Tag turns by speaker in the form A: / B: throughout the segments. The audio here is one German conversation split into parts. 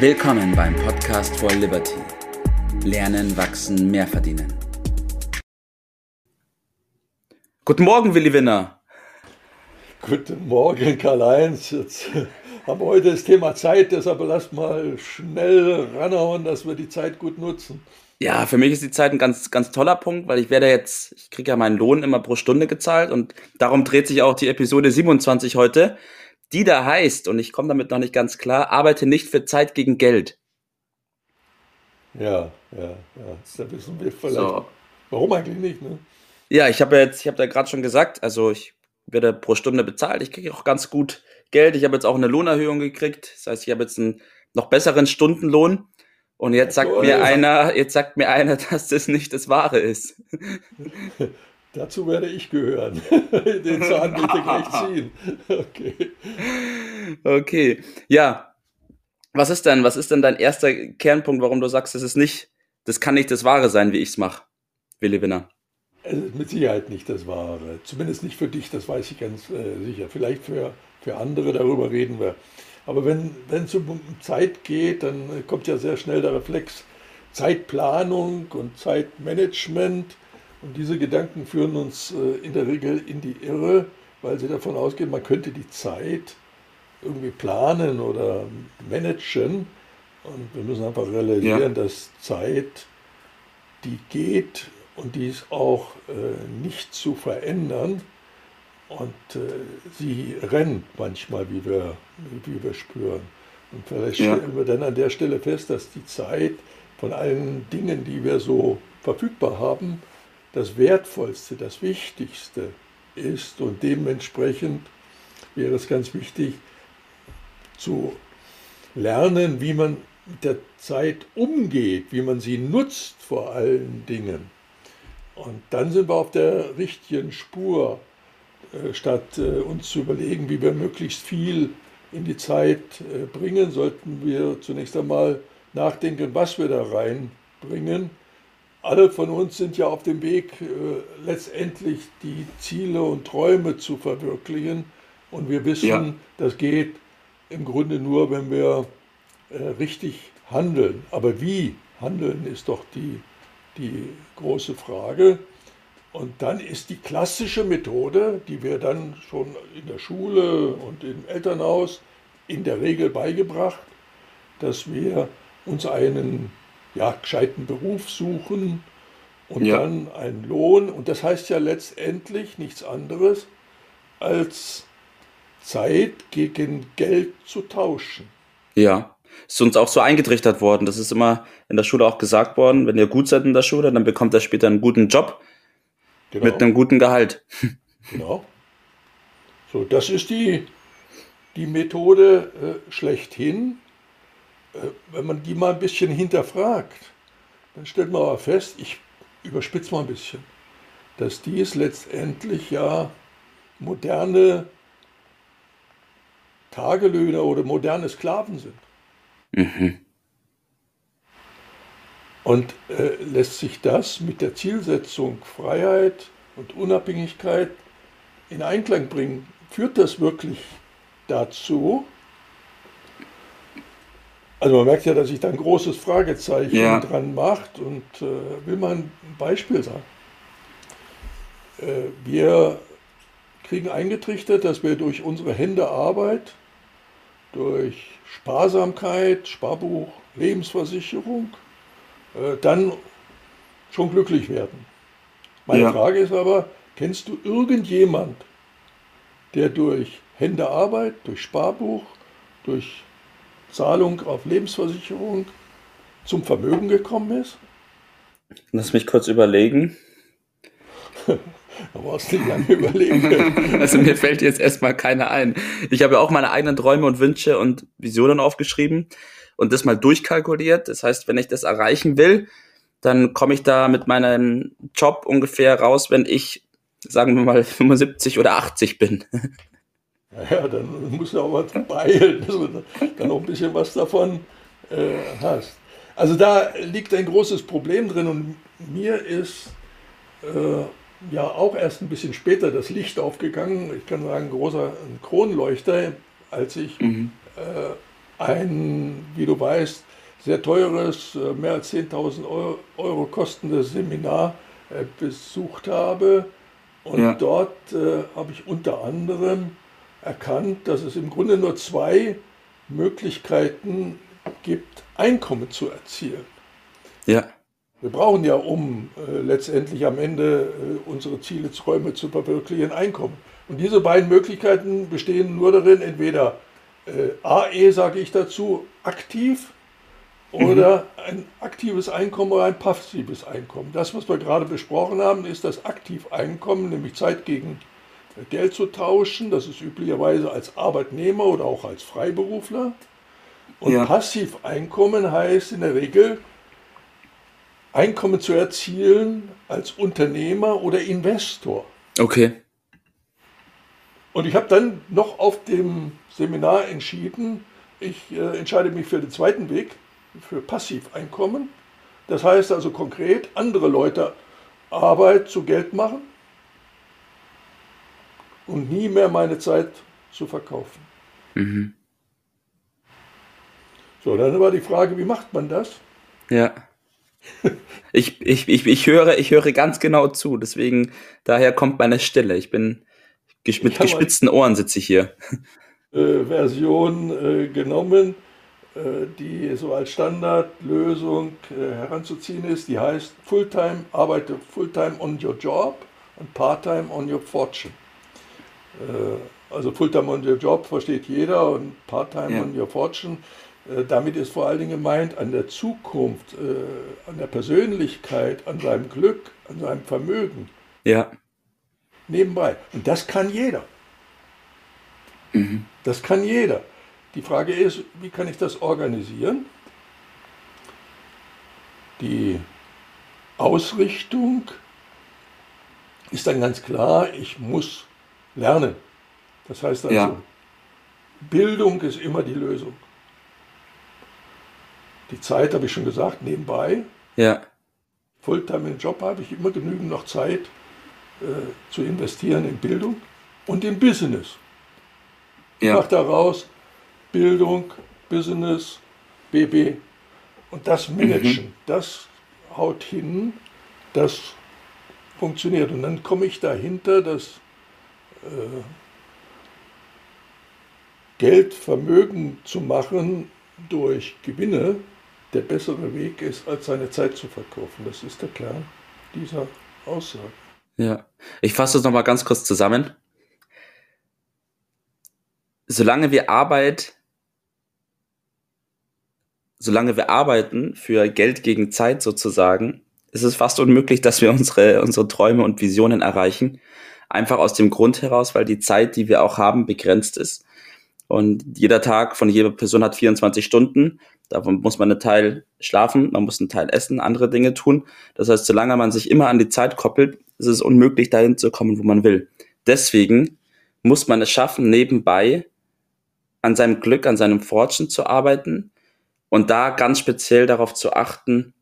A: Willkommen beim Podcast for Liberty. Lernen, wachsen, mehr verdienen. Guten Morgen, Willi Winner.
B: Guten Morgen, Karl-Heinz. Jetzt haben wir heute das Thema Zeit, deshalb lasst mal schnell ranhauen, dass wir die Zeit gut nutzen.
A: Ja, für mich ist die Zeit ein ganz, ganz toller Punkt, weil ich werde jetzt, ich kriege ja meinen Lohn immer pro Stunde gezahlt und darum dreht sich auch die Episode 27 heute, die da heißt, und ich komme damit noch nicht ganz klar, arbeite nicht für Zeit gegen Geld.
B: Ja, ja, ja. Da wissen wir vielleicht. So. Warum eigentlich nicht, ne?
A: Ja, ich habe ja jetzt, ich habe da gerade schon gesagt, also ich werde pro Stunde bezahlt. Ich kriege auch ganz gut Geld. Ich habe jetzt auch eine Lohnerhöhung gekriegt. Das heißt, ich habe jetzt einen noch besseren Stundenlohn. Und jetzt sagt so, mir einer, jetzt sagt mir einer, dass das nicht das Wahre ist.
B: Dazu werde ich gehören. Den Zahn will ich gleich ziehen. Okay.
A: Okay. Ja. Was ist denn, was ist denn dein erster Kernpunkt, warum du sagst, das ist nicht, das kann nicht das Wahre sein, wie ich es mache, Willi Winner?
B: Es ist mit Sicherheit nicht das Wahre. Zumindest nicht für dich, das weiß ich ganz äh, sicher. Vielleicht für, für andere, darüber reden wir. Aber wenn es um Zeit geht, dann kommt ja sehr schnell der Reflex Zeitplanung und Zeitmanagement. Und diese Gedanken führen uns äh, in der Regel in die Irre, weil sie davon ausgehen, man könnte die Zeit irgendwie planen oder managen. Und wir müssen einfach realisieren, ja. dass Zeit, die geht und die ist auch äh, nicht zu verändern. Und äh, sie rennt manchmal, wie wir, wie wir spüren. Und vielleicht ja. stellen wir dann an der Stelle fest, dass die Zeit von allen Dingen, die wir so verfügbar haben, das Wertvollste, das Wichtigste ist. Und dementsprechend wäre es ganz wichtig zu lernen, wie man mit der Zeit umgeht, wie man sie nutzt vor allen Dingen. Und dann sind wir auf der richtigen Spur, äh, statt äh, uns zu überlegen, wie wir möglichst viel in die Zeit äh, bringen, sollten wir zunächst einmal nachdenken, was wir da reinbringen. Alle von uns sind ja auf dem Weg, letztendlich die Ziele und Träume zu verwirklichen. Und wir wissen, ja. das geht im Grunde nur, wenn wir richtig handeln. Aber wie handeln ist doch die die große Frage. Und dann ist die klassische Methode, die wir dann schon in der Schule und im Elternhaus in der Regel beigebracht, dass wir uns einen ja, gescheiten Beruf suchen und ja. dann einen Lohn. Und das heißt ja letztendlich nichts anderes, als Zeit gegen Geld zu tauschen.
A: Ja ist uns auch so eingetrichtert worden. Das ist immer in der Schule auch gesagt worden, wenn ihr gut seid in der Schule, dann bekommt ihr später einen guten Job genau. mit einem guten Gehalt.
B: Genau. So, das ist die, die Methode äh, schlechthin. Äh, wenn man die mal ein bisschen hinterfragt, dann stellt man aber fest, ich überspitze mal ein bisschen, dass dies letztendlich ja moderne Tagelöhner oder moderne Sklaven sind. Mhm. Und äh, lässt sich das mit der Zielsetzung Freiheit und Unabhängigkeit in Einklang bringen? Führt das wirklich dazu? Also man merkt ja, dass sich da ein großes Fragezeichen ja. dran macht und äh, will man ein Beispiel sagen. Äh, wir kriegen eingetrichtert, dass wir durch unsere Hände Arbeit durch Sparsamkeit, Sparbuch, Lebensversicherung, äh, dann schon glücklich werden. Meine ja. Frage ist aber, kennst du irgendjemand, der durch Hände Arbeit, durch Sparbuch, durch Zahlung auf Lebensversicherung zum Vermögen gekommen ist?
A: Lass mich kurz überlegen.
B: Da brauchst du nicht lange überlegen.
A: also mir fällt jetzt erstmal keiner ein. Ich habe ja auch meine eigenen Träume und Wünsche und Visionen aufgeschrieben und das mal durchkalkuliert. Das heißt, wenn ich das erreichen will, dann komme ich da mit meinem Job ungefähr raus, wenn ich, sagen wir mal, 75 oder 80 bin.
B: Ja, dann musst du auch was beeilen, dass du dann auch ein bisschen was davon äh, hast. Also da liegt ein großes Problem drin und mir ist äh, ja auch erst ein bisschen später das Licht aufgegangen. Ich kann sagen, großer Kronleuchter, als ich mhm. äh, ein, wie du weißt, sehr teures, äh, mehr als 10.000 Euro, Euro kostendes Seminar äh, besucht habe. Und ja. dort äh, habe ich unter anderem erkannt, dass es im Grunde nur zwei Möglichkeiten gibt, Einkommen zu erzielen.
A: Ja.
B: Wir brauchen ja, um äh, letztendlich am Ende äh, unsere Ziele, Träume zu verwirklichen, Einkommen. Und diese beiden Möglichkeiten bestehen nur darin, entweder äh, AE, sage ich dazu, aktiv oder mhm. ein aktives Einkommen oder ein passives Einkommen. Das, was wir gerade besprochen haben, ist das Aktiveinkommen, nämlich Zeit gegen Geld zu tauschen. Das ist üblicherweise als Arbeitnehmer oder auch als Freiberufler. Und ja. Passiveinkommen heißt in der Regel, Einkommen zu erzielen als Unternehmer oder Investor.
A: Okay.
B: Und ich habe dann noch auf dem Seminar entschieden, ich äh, entscheide mich für den zweiten Weg, für Passiveinkommen. Das heißt also konkret, andere Leute Arbeit zu Geld machen und nie mehr meine Zeit zu verkaufen. Mhm. So, dann war die Frage, wie macht man das?
A: Ja. Ich, ich, ich, ich, höre, ich höre ganz genau zu, deswegen, daher kommt meine Stille. Ich bin mit ich gespitzten Ohren sitze ich hier.
B: Äh, Version äh, genommen, äh, die so als Standardlösung äh, heranzuziehen ist. Die heißt Fulltime, arbeite Fulltime on your job und Parttime on your fortune. Äh, also Fulltime on your job versteht jeder und Parttime ja. on your fortune äh, damit ist vor allen Dingen gemeint, an der Zukunft, äh, an der Persönlichkeit, an seinem Glück, an seinem Vermögen.
A: Ja.
B: Nebenbei. Und das kann jeder. Mhm. Das kann jeder. Die Frage ist, wie kann ich das organisieren? Die Ausrichtung ist dann ganz klar, ich muss lernen. Das heißt also, ja. Bildung ist immer die Lösung. Die Zeit, habe ich schon gesagt, nebenbei.
A: Ja.
B: Fulltime im Job habe ich immer genügend noch Zeit äh, zu investieren in Bildung und in Business. Ja. Ich mache daraus Bildung, Business, BB und das Managen. Mhm. Das haut hin, das funktioniert. Und dann komme ich dahinter, dass Geld, Vermögen zu machen durch Gewinne der bessere Weg ist, als seine Zeit zu verkaufen. Das ist der Kern dieser Aussage.
A: Ja, ich fasse das nochmal ganz kurz zusammen. Solange wir Arbeit, solange wir arbeiten für Geld gegen Zeit sozusagen, ist es fast unmöglich, dass wir unsere, unsere Träume und Visionen erreichen. Einfach aus dem Grund heraus, weil die Zeit, die wir auch haben, begrenzt ist. Und jeder Tag von jeder Person hat 24 Stunden. Davon muss man einen Teil schlafen, man muss einen Teil essen, andere Dinge tun. Das heißt, solange man sich immer an die Zeit koppelt, ist es unmöglich, dahin zu kommen, wo man will. Deswegen muss man es schaffen, nebenbei an seinem Glück, an seinem Fortune zu arbeiten und da ganz speziell darauf zu achten,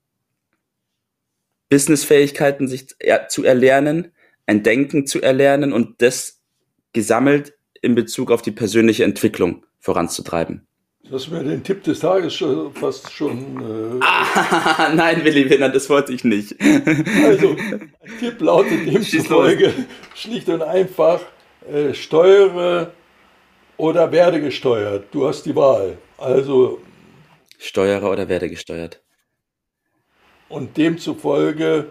A: Businessfähigkeiten sich zu erlernen, ein Denken zu erlernen und das gesammelt in Bezug auf die persönliche Entwicklung voranzutreiben.
B: Du hast mir den Tipp des Tages schon, fast schon.
A: Äh ah, nein, Willi Winner, das wollte ich nicht.
B: also, ein Tipp lautet demzufolge schlicht und einfach: äh, steuere oder werde gesteuert. Du hast die Wahl. Also.
A: Steuere oder werde gesteuert.
B: Und demzufolge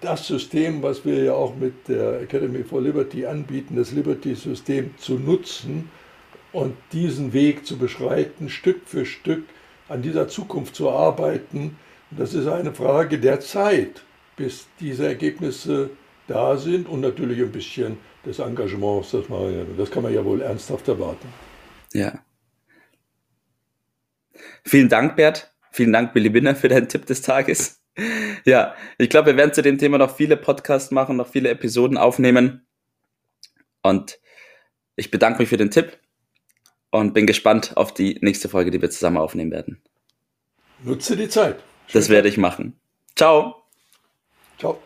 B: das System, was wir ja auch mit der Academy for Liberty anbieten, das Liberty-System zu nutzen und diesen Weg zu beschreiten, Stück für Stück an dieser Zukunft zu arbeiten. Und das ist eine Frage der Zeit, bis diese Ergebnisse da sind und natürlich ein bisschen des Engagements, das, man, das kann man ja wohl ernsthaft erwarten.
A: Ja. Vielen Dank, Bert. Vielen Dank, Billy Binner, für deinen Tipp des Tages. Ja, ich glaube, wir werden zu dem Thema noch viele Podcasts machen, noch viele Episoden aufnehmen. Und ich bedanke mich für den Tipp und bin gespannt auf die nächste Folge, die wir zusammen aufnehmen werden.
B: Nutze die Zeit.
A: Schön das werde ich machen. Ciao.
B: Ciao.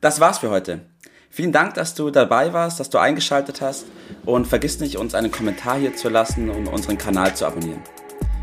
A: Das war's für heute. Vielen Dank, dass du dabei warst, dass du eingeschaltet hast und vergiss nicht, uns einen Kommentar hier zu lassen und unseren Kanal zu abonnieren.